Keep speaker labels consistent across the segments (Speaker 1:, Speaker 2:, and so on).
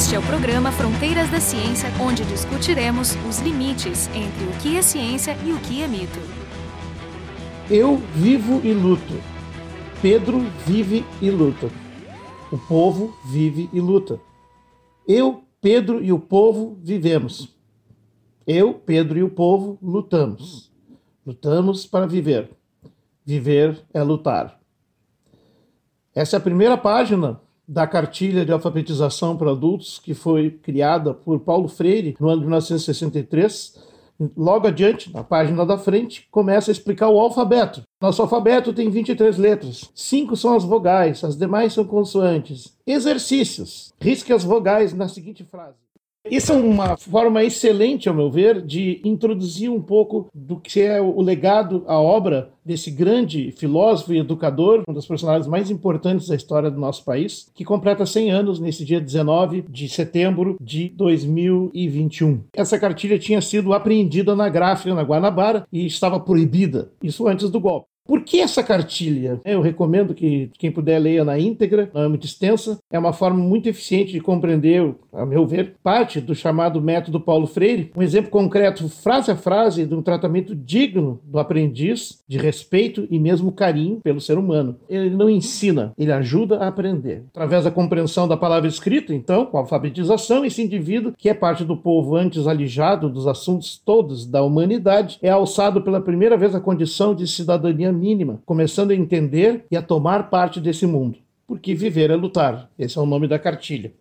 Speaker 1: Este é o programa Fronteiras da Ciência, onde discutiremos os limites entre o que é ciência e o que é mito.
Speaker 2: Eu vivo e luto. Pedro vive e luta. O povo vive e luta. Eu, Pedro e o povo vivemos. Eu, Pedro e o povo lutamos. Lutamos para viver. Viver é lutar. Essa é a primeira página da cartilha de alfabetização para adultos que foi criada por Paulo Freire no ano de 1963. Logo adiante, na página da frente, começa a explicar o alfabeto. Nosso alfabeto tem 23 letras. Cinco são as vogais, as demais são consoantes. Exercícios. Risque as vogais na seguinte frase. Isso é uma forma excelente, ao meu ver, de introduzir um pouco do que é o legado, a obra desse grande filósofo e educador, um dos personagens mais importantes da história do nosso país, que completa 100 anos nesse dia 19 de setembro de 2021. Essa cartilha tinha sido apreendida na gráfica na Guanabara e estava proibida, isso antes do golpe. Por que essa cartilha? Eu recomendo que quem puder leia na íntegra, não é muito extensa. É uma forma muito eficiente de compreender, a meu ver, parte do chamado método Paulo Freire. Um exemplo concreto, frase a frase, de um tratamento digno do aprendiz, de respeito e mesmo carinho pelo ser humano. Ele não ensina, ele ajuda a aprender. Através da compreensão da palavra escrita, então, com a alfabetização, esse indivíduo, que é parte do povo antes alijado dos assuntos todos da humanidade, é alçado pela primeira vez à condição de cidadania mínima, começando a entender e a tomar parte desse mundo. Porque viver é lutar. Esse é o nome da cartilha.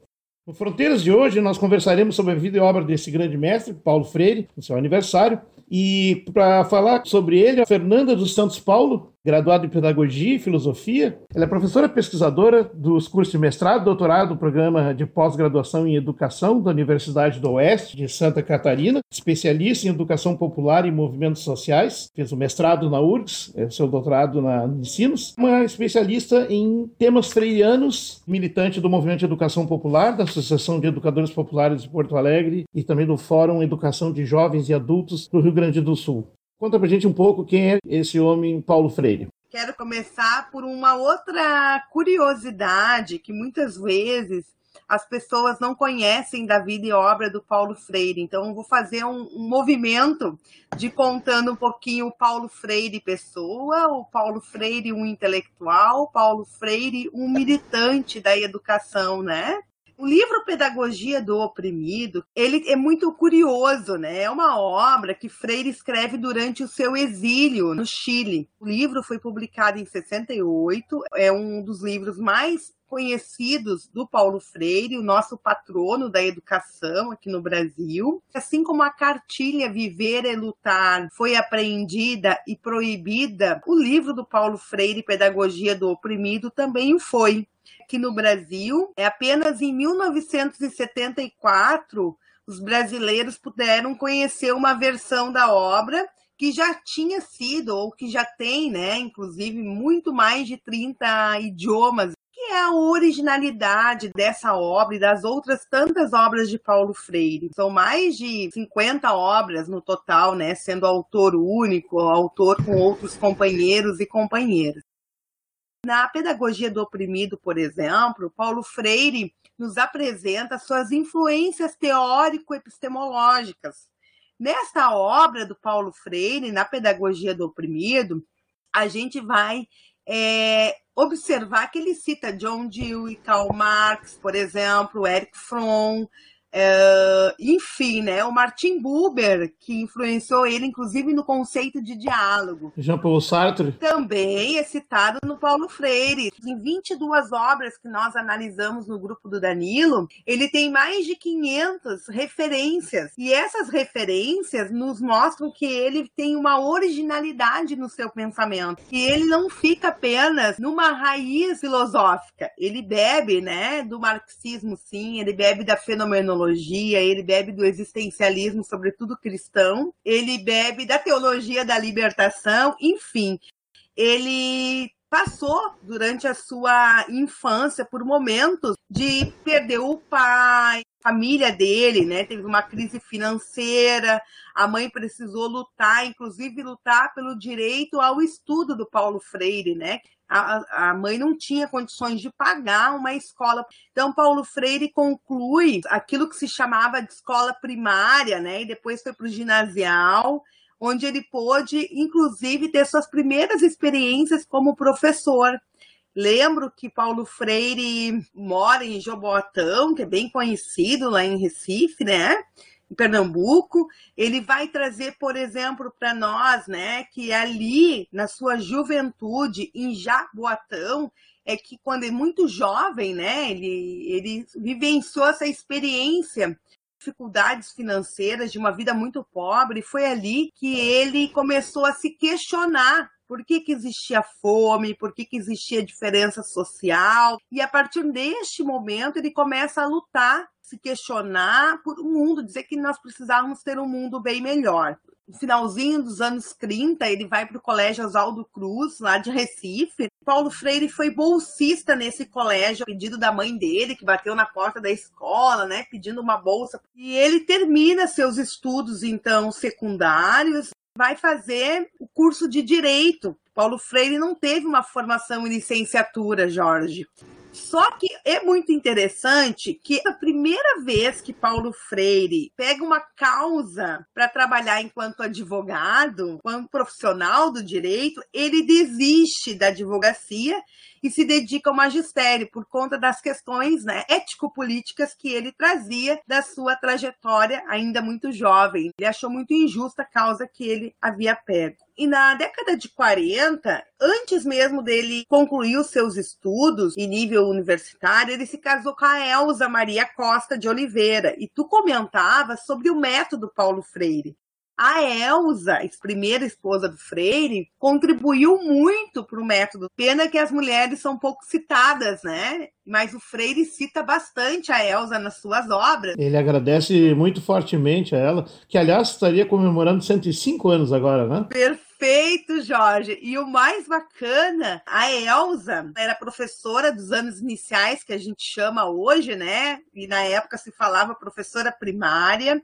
Speaker 2: No Fronteiras de hoje, nós conversaremos sobre a vida e obra desse grande mestre, Paulo Freire, no seu aniversário. E para falar sobre ele, a Fernanda dos Santos Paulo, graduada em Pedagogia e Filosofia. Ela é professora pesquisadora dos cursos de mestrado, doutorado do programa de pós-graduação em Educação da Universidade do Oeste de Santa Catarina, especialista em Educação Popular e Movimentos Sociais, fez o mestrado na URGS, é seu doutorado na Ensinos, uma especialista em temas freirianos, militante do Movimento de Educação Popular, da Associação de Educadores Populares de Porto Alegre e também do Fórum Educação de Jovens e Adultos do Rio Grande do Sul. Conta pra gente um pouco quem é esse homem Paulo Freire.
Speaker 3: Quero começar por uma outra curiosidade que muitas vezes as pessoas não conhecem da vida e obra do Paulo Freire. Então, vou fazer um, um, movimento de contando um pouquinho o Paulo Freire pessoa, o Paulo Freire um intelectual, o Paulo Freire um militante da educação, né? O livro Pedagogia do Oprimido, ele é muito curioso, né? É uma obra que Freire escreve durante o seu exílio no Chile. O livro foi publicado em 68, é um dos livros mais conhecidos do Paulo Freire, o nosso patrono da educação aqui no Brasil. Assim como a cartilha Viver e Lutar foi apreendida e proibida, o livro do Paulo Freire, Pedagogia do Oprimido, também foi aqui no Brasil. É apenas em 1974 os brasileiros puderam conhecer uma versão da obra que já tinha sido ou que já tem, né, inclusive muito mais de 30 idiomas que é a originalidade dessa obra e das outras tantas obras de Paulo Freire. São mais de 50 obras no total, né, sendo autor único, autor com outros companheiros e companheiras. Na Pedagogia do Oprimido, por exemplo, Paulo Freire nos apresenta suas influências teórico-epistemológicas. Nesta obra do Paulo Freire, na Pedagogia do Oprimido, a gente vai é, observar que ele cita John Dewey, Karl Marx, por exemplo, Eric Fromm, Uh, enfim, né, o Martin Buber, que influenciou ele, inclusive, no conceito de diálogo.
Speaker 2: Jean-Paul Sartre.
Speaker 3: Também é citado no Paulo Freire. Em 22 obras que nós analisamos no grupo do Danilo, ele tem mais de 500 referências. E essas referências nos mostram que ele tem uma originalidade no seu pensamento. E ele não fica apenas numa raiz filosófica. Ele bebe, né, do marxismo, sim, ele bebe da fenomenologia teologia, ele bebe do existencialismo, sobretudo cristão, ele bebe da teologia da libertação, enfim. Ele passou durante a sua infância por momentos de perder o pai, família dele, né? Teve uma crise financeira, a mãe precisou lutar, inclusive lutar pelo direito ao estudo do Paulo Freire, né? A, a mãe não tinha condições de pagar uma escola. Então, Paulo Freire conclui aquilo que se chamava de escola primária, né? E depois foi para o ginasial, onde ele pôde, inclusive, ter suas primeiras experiências como professor. Lembro que Paulo Freire mora em Joboatão, que é bem conhecido lá em Recife, né? Em Pernambuco, ele vai trazer, por exemplo, para nós, né, que ali na sua juventude em Jaboatão, é que quando é muito jovem, né, ele ele vivenciou essa experiência dificuldades financeiras, de uma vida muito pobre, foi ali que ele começou a se questionar por que, que existia fome, por que, que existia diferença social. E a partir deste momento ele começa a lutar, se questionar por um mundo, dizer que nós precisávamos ter um mundo bem melhor no finalzinho dos anos 30, ele vai para o Colégio Oswaldo Cruz, lá de Recife. Paulo Freire foi bolsista nesse colégio, pedido da mãe dele, que bateu na porta da escola, né, pedindo uma bolsa. E ele termina seus estudos, então, secundários, vai fazer o curso de Direito. Paulo Freire não teve uma formação em licenciatura, Jorge. Só que é muito interessante que a primeira vez que Paulo Freire pega uma causa para trabalhar enquanto advogado, enquanto profissional do direito, ele desiste da advocacia e se dedica ao magistério por conta das questões né, ético-políticas que ele trazia da sua trajetória ainda muito jovem. Ele achou muito injusta a causa que ele havia pego. E na década de 40, antes mesmo dele concluir os seus estudos em nível universitário, ele se casou com a Elza Maria Costa de Oliveira. E tu comentava sobre o método Paulo Freire. A Elsa, primeira esposa do Freire, contribuiu muito para o método. Pena que as mulheres são pouco citadas, né? Mas o Freire cita bastante a Elsa nas suas obras.
Speaker 2: Ele agradece muito fortemente a ela, que aliás estaria comemorando 105 anos agora, né?
Speaker 3: Perfeito, Jorge. E o mais bacana, a Elsa era professora dos anos iniciais, que a gente chama hoje, né? E na época se falava professora primária.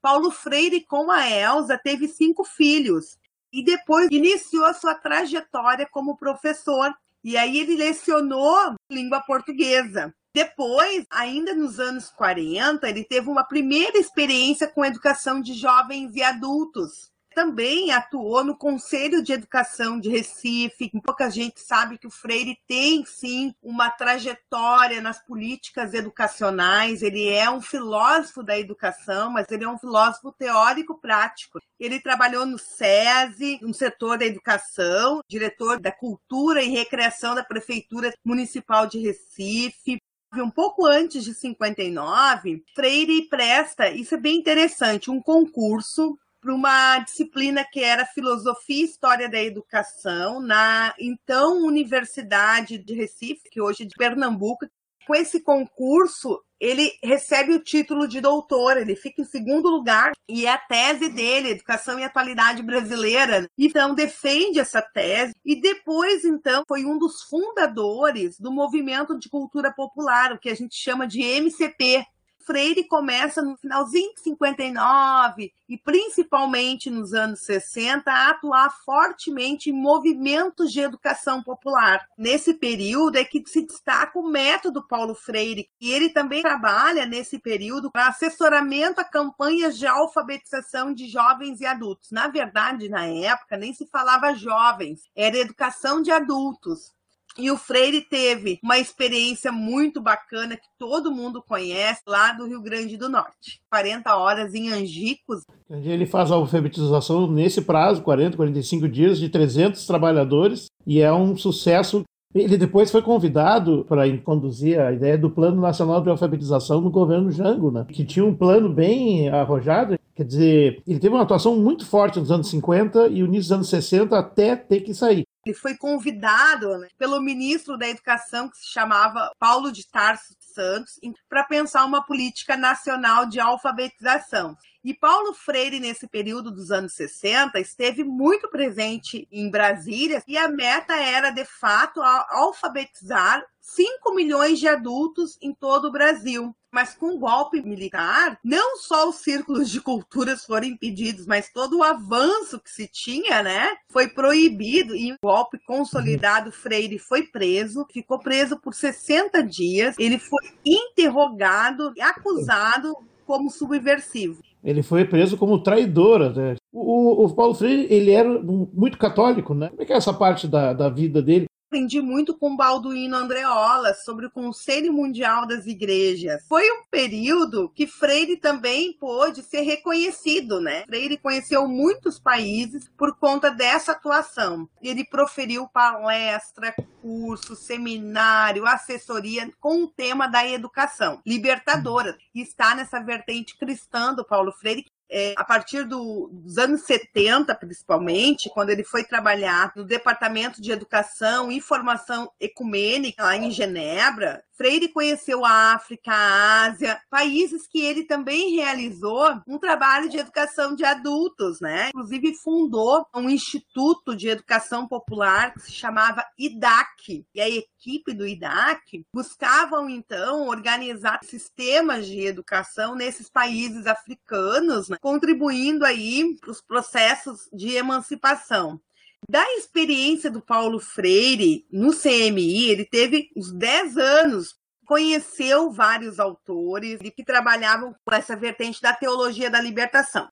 Speaker 3: Paulo Freire, com a Elsa, teve cinco filhos e depois iniciou sua trajetória como professor. E aí ele lecionou língua portuguesa. Depois, ainda nos anos 40, ele teve uma primeira experiência com educação de jovens e adultos também atuou no Conselho de Educação de Recife. Pouca gente sabe que o Freire tem sim uma trajetória nas políticas educacionais. Ele é um filósofo da educação, mas ele é um filósofo teórico prático. Ele trabalhou no SESI, no setor da educação, diretor da Cultura e Recreação da Prefeitura Municipal de Recife, um pouco antes de 59, Freire presta, isso é bem interessante, um concurso para uma disciplina que era Filosofia e História da Educação, na então Universidade de Recife, que hoje é de Pernambuco. Com esse concurso, ele recebe o título de doutor, ele fica em segundo lugar, e é a tese dele, Educação e Atualidade Brasileira. Então, defende essa tese, e depois, então, foi um dos fundadores do movimento de cultura popular, o que a gente chama de MCP, Freire começa no finalzinho de 59 e principalmente nos anos 60 a atuar fortemente em movimentos de educação popular. Nesse período é que se destaca o método Paulo Freire, e ele também trabalha nesse período para assessoramento a campanhas de alfabetização de jovens e adultos. Na verdade, na época nem se falava jovens, era educação de adultos. E o Freire teve uma experiência muito bacana que todo mundo conhece lá do Rio Grande do Norte. 40 horas em Angicos.
Speaker 2: Ele faz a alfabetização nesse prazo, 40, 45 dias, de 300 trabalhadores, e é um sucesso. Ele depois foi convidado para conduzir a ideia do Plano Nacional de Alfabetização no governo Jango, né? que tinha um plano bem arrojado. Quer dizer, ele teve uma atuação muito forte nos anos 50 e o início dos anos 60 até ter que sair.
Speaker 3: Ele foi convidado né, pelo ministro da Educação, que se chamava Paulo de Tarso Santos, para pensar uma política nacional de alfabetização. E Paulo Freire, nesse período dos anos 60, esteve muito presente em Brasília e a meta era, de fato, alfabetizar 5 milhões de adultos em todo o Brasil. Mas com o golpe militar, não só os círculos de culturas foram impedidos, mas todo o avanço que se tinha, né, foi proibido e o golpe consolidado Freire foi preso, ficou preso por 60 dias. Ele foi interrogado e acusado como subversivo.
Speaker 2: Ele foi preso como traidor até. O, o, Paulo Freire, ele era muito católico, né? Como é que é essa parte da, da vida dele?
Speaker 3: Aprendi muito com Balduino Andreola sobre o Conselho Mundial das Igrejas. Foi um período que Freire também pôde ser reconhecido, né? Freire conheceu muitos países por conta dessa atuação. Ele proferiu palestra, curso, seminário, assessoria com o tema da educação libertadora. Está nessa vertente cristã do Paulo Freire, é, a partir do, dos anos 70, principalmente, quando ele foi trabalhar no Departamento de Educação e Formação Ecumênica, lá em Genebra, Freire conheceu a África, a Ásia, países que ele também realizou um trabalho de educação de adultos, né? Inclusive fundou um instituto de educação popular que se chamava IDAC. E a equipe do IDAC buscavam então organizar sistemas de educação nesses países africanos, né? contribuindo aí para os processos de emancipação. Da experiência do Paulo Freire no CMI, ele teve uns 10 anos, conheceu vários autores que trabalhavam com essa vertente da teologia da libertação.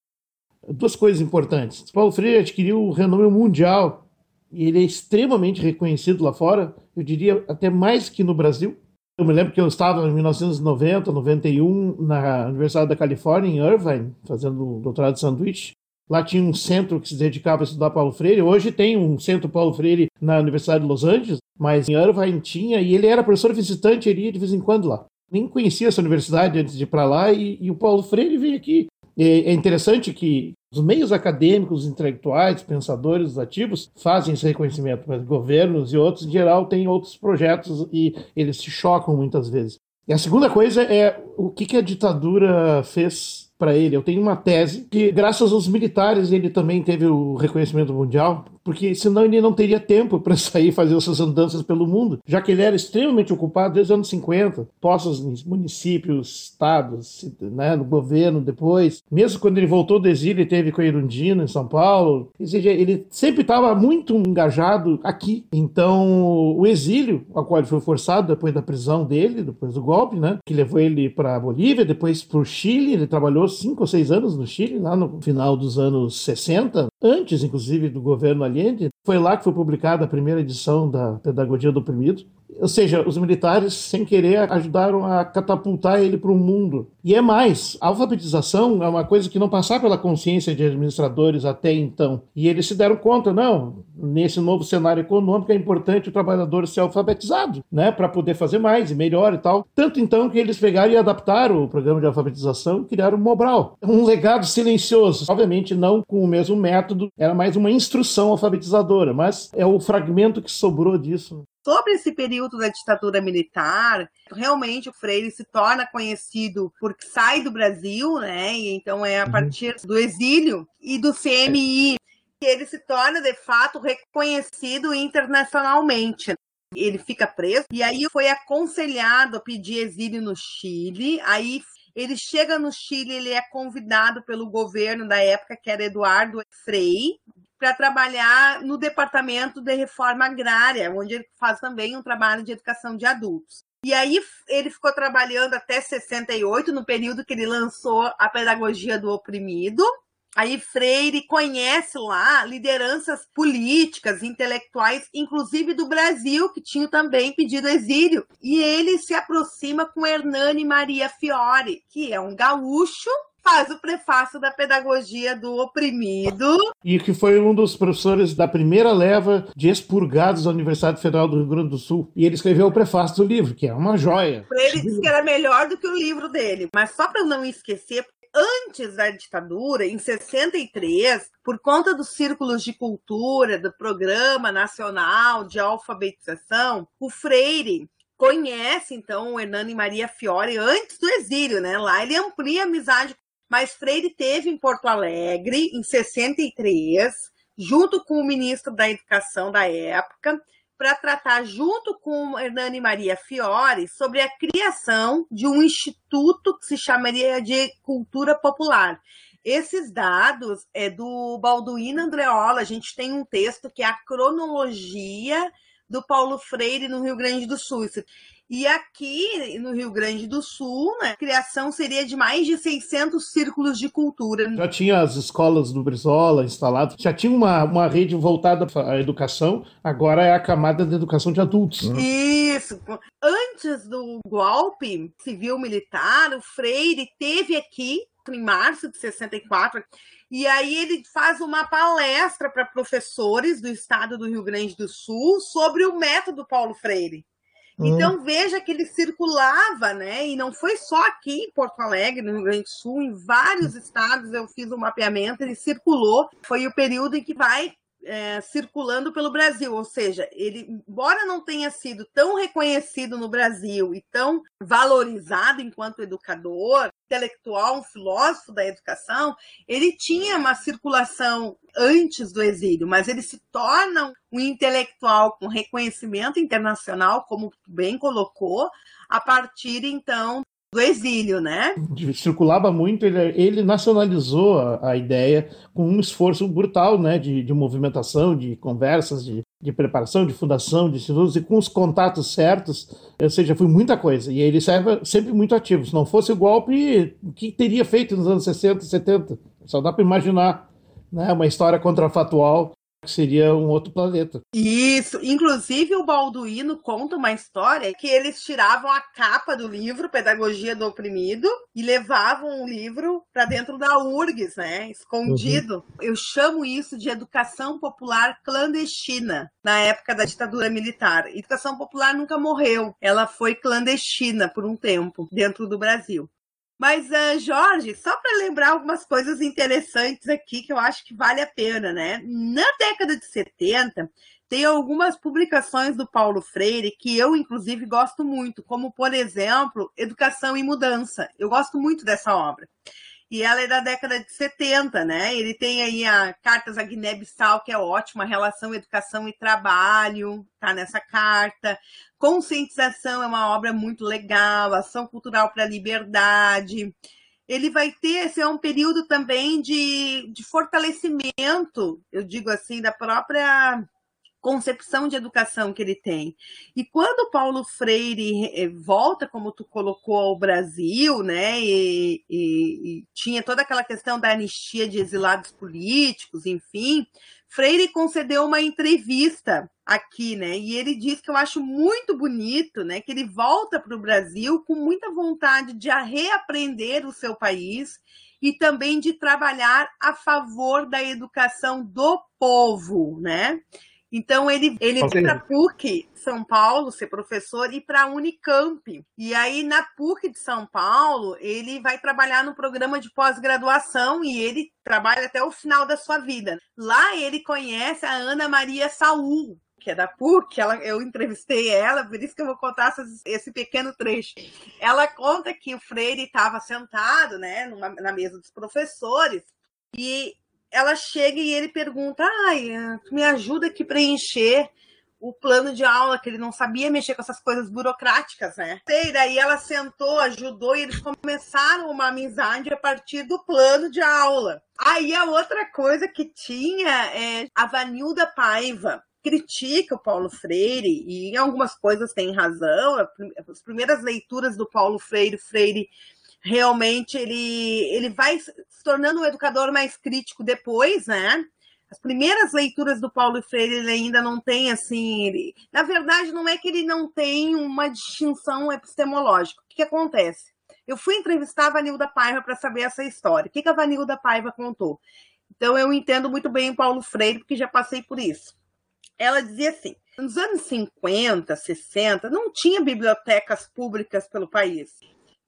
Speaker 2: Duas coisas importantes. Paulo Freire adquiriu o renome mundial e ele é extremamente reconhecido lá fora, eu diria até mais que no Brasil. Eu me lembro que eu estava em 1990, 91 na Universidade da Califórnia, em Irvine, fazendo doutorado de sanduíche. Lá tinha um centro que se dedicava a estudar Paulo Freire. Hoje tem um centro Paulo Freire na Universidade de Los Angeles, mas em Irvine tinha, e ele era professor visitante, ele ia de vez em quando lá. Nem conhecia essa universidade antes de ir para lá, e, e, o Paulo Freire veio aqui. É, é interessante que os meios acadêmicos, intelectuais, pensadores ativos fazem esse reconhecimento, mas governos e outros, em geral, têm outros projetos e eles se chocam muitas vezes. E a segunda coisa é o que, que a ditadura fez para ele. Eu tenho uma tese que, graças aos militares, ele também teve o reconhecimento mundial, porque senão ele não teria tempo para sair fazer essas andanças pelo mundo, já que ele era extremamente ocupado desde os anos 50, postos em municípios, estados, né, no governo depois. Mesmo quando ele voltou do exílio, ele teve com a Irundina em São Paulo. Ou seja, ele sempre estava muito engajado aqui. Então, o exílio, ao qual ele foi forçado depois da prisão dele, depois do golpe, né, que levou ele para a Bolívia, depois para o Chile, ele trabalhou cinco ou seis anos no Chile, lá no final dos anos 60, antes, inclusive, do governo Allende. Foi lá que foi publicada a primeira edição da Pedagogia do Oprimido. Ou seja, os militares, sem querer, ajudaram a catapultar ele para o mundo. E é mais, a alfabetização é uma coisa que não passava pela consciência de administradores até então. E eles se deram conta, não, nesse novo cenário econômico é importante o trabalhador ser alfabetizado, né, para poder fazer mais e melhor e tal. Tanto então que eles pegaram e adaptaram o programa de alfabetização e criaram o Mobral. Um legado silencioso, obviamente não com o mesmo método, era mais uma instrução alfabetizadora, mas é o fragmento que sobrou disso
Speaker 3: sobre esse período da ditadura militar, realmente o Freire se torna conhecido porque sai do Brasil, né? E então é a uhum. partir do exílio e do CMI que ele se torna de fato reconhecido internacionalmente. Ele fica preso e aí foi aconselhado a pedir exílio no Chile. Aí ele chega no Chile, ele é convidado pelo governo da época, que era Eduardo Frei, para trabalhar no Departamento de Reforma Agrária, onde ele faz também um trabalho de educação de adultos. E aí ele ficou trabalhando até 68, no período que ele lançou a Pedagogia do Oprimido. Aí Freire conhece lá lideranças políticas, intelectuais, inclusive do Brasil, que tinham também pedido exílio. E ele se aproxima com Hernani Maria Fiore, que é um gaúcho faz o prefácio da pedagogia do oprimido.
Speaker 2: E que foi um dos professores da primeira leva de expurgados da Universidade Federal do Rio Grande do Sul. E ele escreveu o prefácio do livro, que é uma joia.
Speaker 3: Ele disse que era melhor do que o livro dele. Mas só para não esquecer, antes da ditadura, em 63, por conta dos círculos de cultura, do Programa Nacional de Alfabetização, o Freire conhece então o Hernani Maria Fiore antes do exílio, né? Lá ele amplia a amizade mas Freire teve em Porto Alegre, em 63, junto com o ministro da Educação da época, para tratar, junto com Hernani Maria Fiore, sobre a criação de um instituto que se chamaria de Cultura Popular. Esses dados é do Balduino Andreola. A gente tem um texto que é a cronologia do Paulo Freire no Rio Grande do Sul. E aqui no Rio Grande do Sul, né, a criação seria de mais de 600 círculos de cultura.
Speaker 2: Já tinha as escolas do Brizola instaladas, já tinha uma, uma rede voltada à educação, agora é a camada de educação de adultos.
Speaker 3: Isso. Antes do golpe civil-militar, o Freire teve aqui em março de 64. E aí ele faz uma palestra para professores do estado do Rio Grande do Sul sobre o método Paulo Freire. Hum. Então veja que ele circulava, né? E não foi só aqui em Porto Alegre, no Rio Grande do Sul, em vários estados eu fiz o um mapeamento, ele circulou. Foi o período em que vai é, circulando pelo Brasil, ou seja, ele, embora não tenha sido tão reconhecido no Brasil e tão valorizado enquanto educador, intelectual, um filósofo da educação, ele tinha uma circulação antes do exílio, mas ele se torna um intelectual com reconhecimento internacional, como bem colocou, a partir então do exílio, né?
Speaker 2: Circulava muito, ele, ele nacionalizou a, a, ideia com um esforço brutal, né, de, de movimentação, de conversas, de, de preparação, de fundação, de institutos, e com os contatos certos, ou seja, foi muita coisa. E ele serve sempre muito ativo. Se não fosse o golpe, o que teria feito nos anos 60, 70? Só dá para imaginar né, uma história contrafatual seria um outro planeta.
Speaker 3: Isso, inclusive o Balduino conta uma história que eles tiravam a capa do livro Pedagogia do Oprimido e levavam o livro para dentro da URGS, né, escondido. Uhum. Eu chamo isso de educação popular clandestina na época da ditadura militar. Educação popular nunca morreu, ela foi clandestina por um tempo dentro do Brasil. Mas, uh, Jorge, só para lembrar algumas coisas interessantes aqui que eu acho que vale a pena, né? Na década de 70, tem algumas publicações do Paulo Freire que eu, inclusive, gosto muito, como, por exemplo, Educação e Mudança. Eu gosto muito dessa obra e ela é da década de 70, né? Ele tem aí a Cartas a Guiné-Bissau, que é ótima, relação educação e trabalho, tá nessa carta. Conscientização é uma obra muito legal, ação cultural para a liberdade. Ele vai ter, esse é um período também de, de fortalecimento, eu digo assim, da própria concepção de educação que ele tem. E quando Paulo Freire eh, volta, como tu colocou, ao Brasil, né, e, e, e tinha toda aquela questão da anistia de exilados políticos, enfim, Freire concedeu uma entrevista aqui, né? E ele diz que eu acho muito bonito, né? Que ele volta para o Brasil com muita vontade de reaprender o seu país e também de trabalhar a favor da educação do povo, né? Então ele, ele okay. para PUC São Paulo ser professor e para a Unicamp. E aí na PUC de São Paulo, ele vai trabalhar no programa de pós-graduação e ele trabalha até o final da sua vida. Lá ele conhece a Ana Maria Saul, que é da PUC, ela, eu entrevistei ela, por isso que eu vou contar essas, esse pequeno trecho. Ela conta que o Freire estava sentado né, numa, na mesa dos professores e ela chega e ele pergunta: ai, tu me ajuda aqui preencher o plano de aula, que ele não sabia mexer com essas coisas burocráticas, né? E daí ela sentou, ajudou e eles começaram uma amizade a partir do plano de aula. Aí a outra coisa que tinha é a Vanilda Paiva critica o Paulo Freire e em algumas coisas tem razão. As primeiras leituras do Paulo Freire, Freire realmente ele, ele vai se tornando um educador mais crítico depois, né? As primeiras leituras do Paulo Freire ele ainda não tem assim, ele, na verdade não é que ele não tem uma distinção epistemológica. O que, que acontece? Eu fui entrevistar a Vanilda Paiva para saber essa história. O que, que a Vanilda Paiva contou? Então eu entendo muito bem o Paulo Freire porque já passei por isso. Ela dizia assim: nos anos 50, 60, não tinha bibliotecas públicas pelo país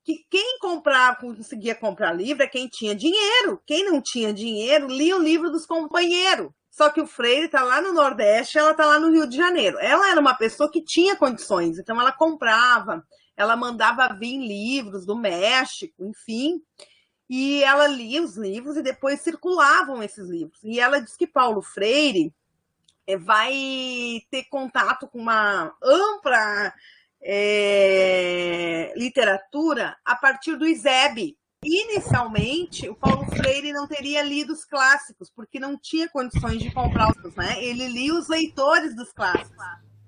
Speaker 3: que quem comprava, conseguia comprar livro é quem tinha dinheiro. Quem não tinha dinheiro lia o livro dos companheiros. Só que o Freire está lá no Nordeste, ela está lá no Rio de Janeiro. Ela era uma pessoa que tinha condições, então ela comprava, ela mandava vir livros do México, enfim, e ela lia os livros e depois circulavam esses livros. E ela diz que Paulo Freire é, vai ter contato com uma ampla é, literatura a partir do ISEB. Inicialmente, o Paulo Freire não teria lido os clássicos, porque não tinha condições de comprar os, né? Ele lia os leitores dos clássicos.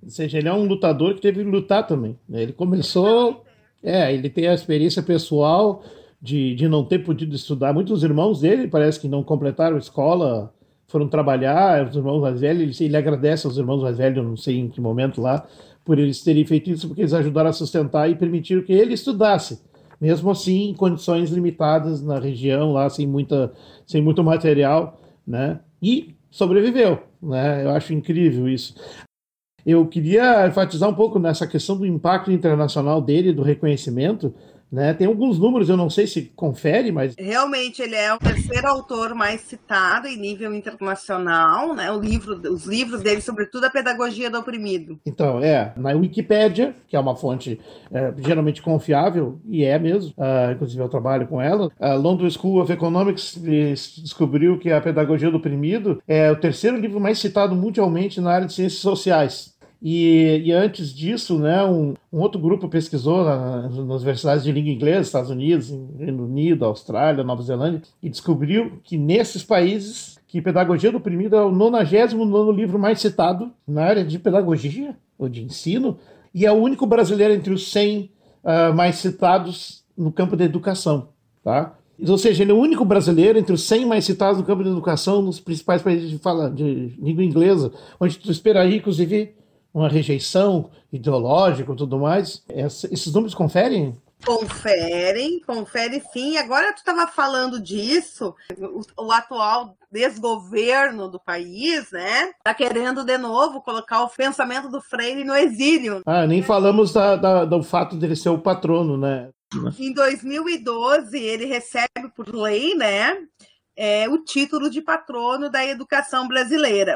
Speaker 2: Ou seja, ele é um lutador que teve que lutar também. Né? Ele começou. É, ele tem a experiência pessoal de, de não ter podido estudar. Muitos irmãos dele parece que não completaram a escola, foram trabalhar, os irmãos mais velhos. Ele, ele agradece aos irmãos mais velhos, não sei em que momento lá, por eles terem feito isso, porque eles ajudaram a sustentar e permitiram que ele estudasse. Mesmo assim, em condições limitadas na região, lá, sem, muita, sem muito material, né? E sobreviveu, né? Eu acho incrível isso. Eu queria enfatizar um pouco nessa questão do impacto internacional dele, do reconhecimento, né? Tem alguns números, eu não sei se confere, mas.
Speaker 3: Realmente, ele é o terceiro autor mais citado em nível internacional, né? O livro, os livros dele, sobretudo a Pedagogia do Oprimido.
Speaker 2: Então, é, na Wikipédia, que é uma fonte é, geralmente confiável, e é mesmo, uh, inclusive eu trabalho com ela, a London School of Economics descobriu que a Pedagogia do Oprimido é o terceiro livro mais citado mundialmente na área de ciências sociais. E, e, antes disso, né, um, um outro grupo pesquisou na, nas universidades de língua inglesa, Estados Unidos, Reino Unido, Austrália, Nova Zelândia, e descobriu que nesses países que Pedagogia do Oprimido é o 99 livro mais citado na área de pedagogia ou de ensino, e é o único brasileiro entre os 100 uh, ah, mais citados no campo da educação. Tá? Ou seja, ele é o único brasileiro entre os 100 mais citados no campo da educação nos principais países de, fala, de língua inglesa, onde tu esperaria, inclusive, uma rejeição ideológica e tudo mais. esses números conferem?
Speaker 3: Conferem, confere sim. Agora tu estava falando disso, o, o, atual desgoverno do país, né? Tá querendo de novo colocar o pensamento do Freire no exílio.
Speaker 2: Ah, nem falamos da, da, do fato dele ser o patrono, né?
Speaker 3: Em 2012, ele recebe por lei, né? É, o título de patrono da educação brasileira.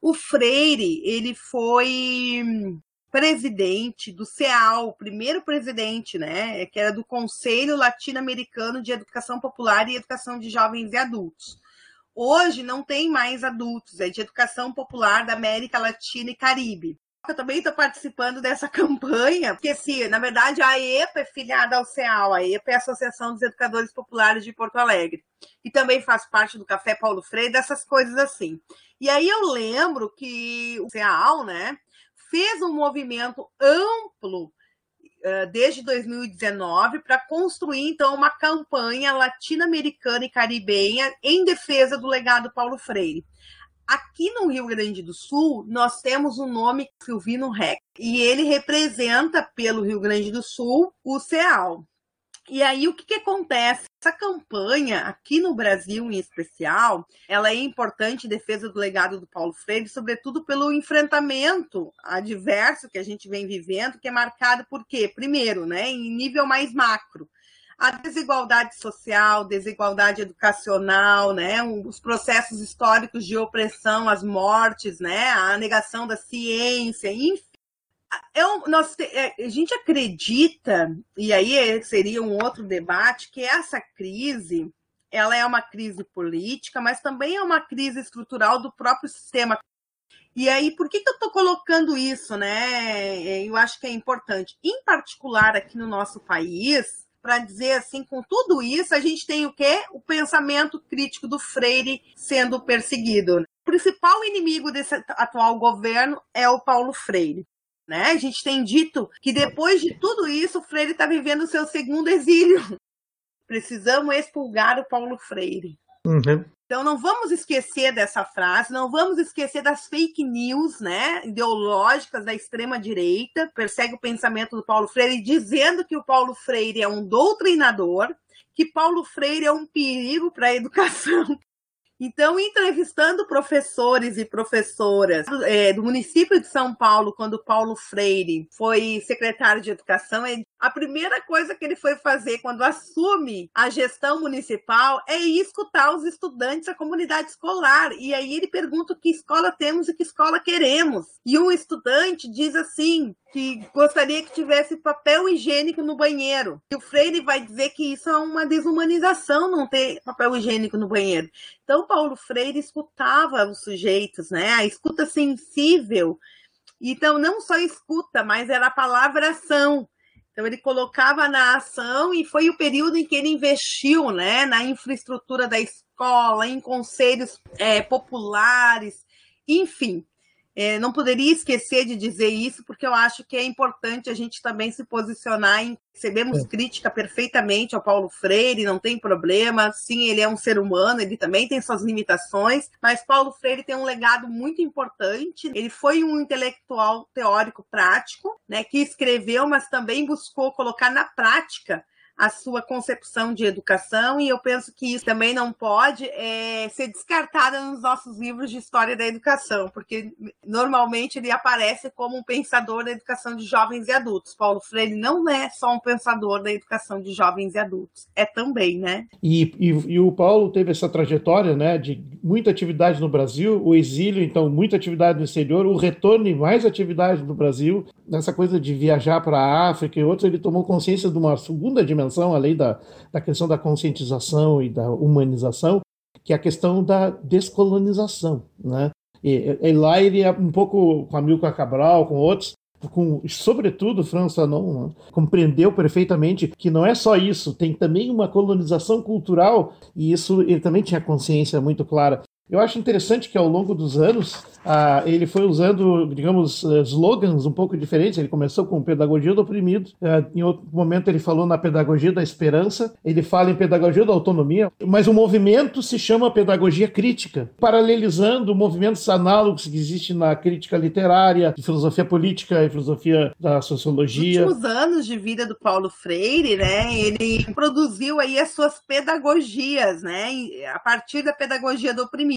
Speaker 3: O Freire, ele foi presidente do CEAL, o primeiro presidente, né, que era do Conselho Latino-Americano de Educação Popular e Educação de Jovens e Adultos. Hoje não tem mais adultos, é de educação popular da América Latina e Caribe. Eu também estou participando dessa campanha, porque, assim, na verdade, a EPA é filiada ao CEAL, a EPA é a Associação dos Educadores Populares de Porto Alegre, e também faz parte do Café Paulo Freire, dessas coisas assim. E aí eu lembro que o CEAL, né, fez um movimento amplo uh, desde 2019 para construir então uma campanha latino-americana e caribenha em defesa do legado Paulo Freire. Aqui no Rio Grande do Sul, nós temos o nome Silvino Rex, e ele representa pelo Rio Grande do Sul o CEAL. E aí o que, que acontece? Essa campanha, aqui no Brasil em especial, ela é importante em defesa do legado do Paulo Freire, sobretudo pelo enfrentamento adverso que a gente vem vivendo, que é marcado por quê? Primeiro, né, em nível mais macro, a desigualdade social, desigualdade educacional, né, os processos históricos de opressão, as mortes, né, a negação da ciência, enfim, eu, nós, é, a gente acredita, e aí seria um outro debate, que essa crise ela é uma crise política, mas também é uma crise estrutural do próprio sistema. E aí, por que, que eu estou colocando isso, né? É, eu acho que é importante. Em particular aqui no nosso país, para dizer assim, com tudo isso, a gente tem o quê? O pensamento crítico do Freire sendo perseguido. O principal inimigo desse atual governo é o Paulo Freire. Né? A gente tem dito que depois de tudo isso, o Freire está vivendo o seu segundo exílio. Precisamos expulgar o Paulo Freire. Uhum. Então não vamos esquecer dessa frase, não vamos esquecer das fake news, né, ideológicas da extrema direita, persegue o pensamento do Paulo Freire dizendo que o Paulo Freire é um doutrinador, que Paulo Freire é um perigo para a educação então, entrevistando professores e professoras é, do município de São Paulo, quando Paulo Freire foi secretário de Educação, a primeira coisa que ele foi fazer quando assume a gestão municipal é escutar os estudantes, a comunidade escolar. E aí ele pergunta que escola temos e que escola queremos. E um estudante diz assim: que gostaria que tivesse papel higiênico no banheiro. E o Freire vai dizer que isso é uma desumanização não ter papel higiênico no banheiro. Então, Paulo Freire escutava os sujeitos, né? A escuta sensível. Então, não só escuta, mas era a palavra ação. Então ele colocava na ação e foi o período em que ele investiu, né, na infraestrutura da escola, em conselhos é, populares, enfim. É, não poderia esquecer de dizer isso, porque eu acho que é importante a gente também se posicionar em. Recebemos é. crítica perfeitamente ao Paulo Freire, não tem problema. Sim, ele é um ser humano, ele também tem suas limitações, mas Paulo Freire tem um legado muito importante. Ele foi um intelectual teórico prático, né, que escreveu, mas também buscou colocar na prática a sua concepção de educação, e eu penso que isso também não pode é, ser descartado nos nossos livros de história da educação, porque normalmente ele aparece como um pensador da educação de jovens e adultos. Paulo Freire não é só um pensador da educação de jovens e adultos, é também, né?
Speaker 2: E, e, e o Paulo teve essa trajetória, né, de muita atividade no Brasil, o exílio, então, muita atividade no exterior, o retorno e mais atividade no Brasil, nessa coisa de viajar para a África e outros, ele tomou consciência de uma segunda dimensão dimensão, além da, da questão da conscientização e da humanização, que é a questão da descolonização. Né? E, e lá ele é um pouco com Amilcar Cabral, com outros, com, sobretudo Franz Fanon, né? compreendeu perfeitamente que não é só isso, tem também uma colonização cultural, e isso ele também tinha consciência muito clara. Eu acho interessante que ao longo dos anos ah, ele foi usando, digamos, eh, slogans um pouco diferentes. Ele começou com pedagogia do oprimido, ah, em outro momento ele falou na pedagogia da esperança, ele fala em pedagogia da autonomia, mas o movimento se chama pedagogia crítica, paralelizando movimentos análogos que existem na crítica literária, de filosofia política e filosofia da sociologia.
Speaker 3: Nos últimos anos de vida do Paulo Freire, né, ele produziu aí as suas pedagogias, né, a partir da pedagogia do oprimido.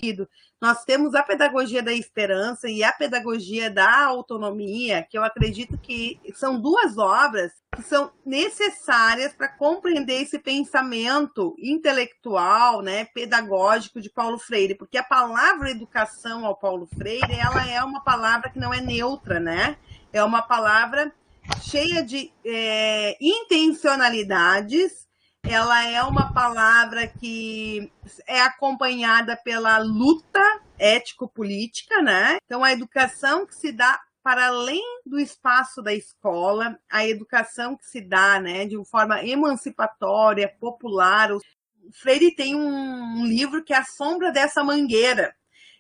Speaker 3: Nós temos a pedagogia da esperança e a pedagogia da autonomia, que eu acredito que são duas obras que são necessárias para compreender esse pensamento intelectual, né, pedagógico de Paulo Freire, porque a palavra educação ao Paulo Freire, ela é uma palavra que não é neutra, né? É uma palavra cheia de é, intencionalidades ela é uma palavra que é acompanhada pela luta ético-política, né? Então, a educação que se dá para além do espaço da escola, a educação que se dá, né, de forma emancipatória, popular. O Freire tem um livro que é a sombra dessa mangueira,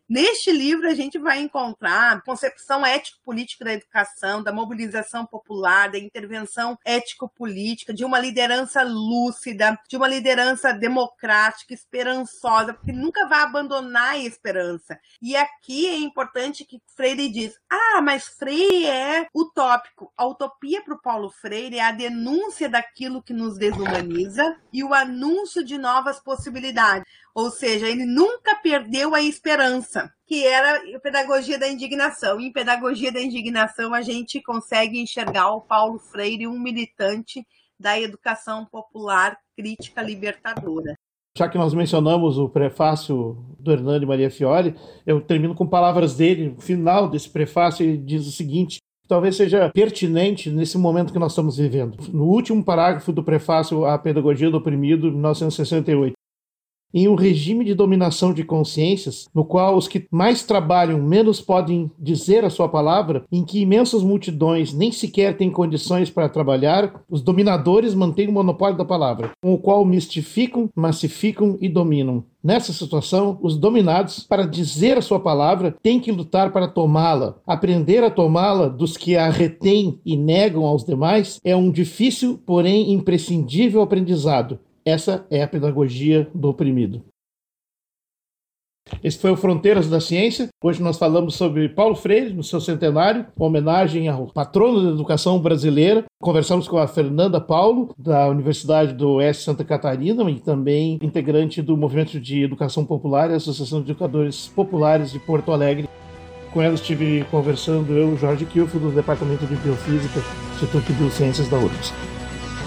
Speaker 3: Neste livro, a gente vai encontrar concepção ético-política da educação, da mobilização popular, da intervenção ético-política, de uma liderança lúcida, de uma liderança democrática, esperançosa, porque nunca vai abandonar a esperança. E aqui é importante que Freire diz: ah, mas Freire é utópico. A utopia para o Paulo Freire é a denúncia daquilo que nos desumaniza e o anúncio de novas possibilidades. Ou seja, ele nunca perdeu a esperança, que era a pedagogia da indignação. Em pedagogia da indignação, a gente consegue enxergar o Paulo Freire, um militante da educação popular crítica libertadora.
Speaker 2: Já que nós mencionamos o prefácio do Hernani Maria Fiore, eu termino com palavras dele. No final desse prefácio, ele diz o seguinte: talvez seja pertinente nesse momento que nós estamos vivendo. No último parágrafo do prefácio à Pedagogia do Oprimido, 1968 em um regime de dominação de consciências, no qual os que mais trabalham menos podem dizer a sua palavra, em que imensas multidões nem sequer têm condições para trabalhar, os dominadores mantêm o monopólio da palavra, com o qual mistificam, massificam e dominam. Nessa situação, os dominados, para dizer a sua palavra, têm que lutar para tomá-la. Aprender a tomá-la dos que a retêm e negam aos demais é um difícil, porém imprescindível aprendizado, essa é a pedagogia do oprimido. Esse foi o Fronteiras da Ciência. Hoje nós falamos sobre Paulo Freire, no seu centenário, homenagem ao patrono da educação brasileira. Conversamos com a Fernanda Paulo, da Universidade do Oeste Santa Catarina, e também integrante do Movimento de Educação Popular e Associação de Educadores Populares de Porto Alegre. Com ela estive conversando eu, Jorge Kilfo, do Departamento de Biofísica, Instituto de Biociências da URGS.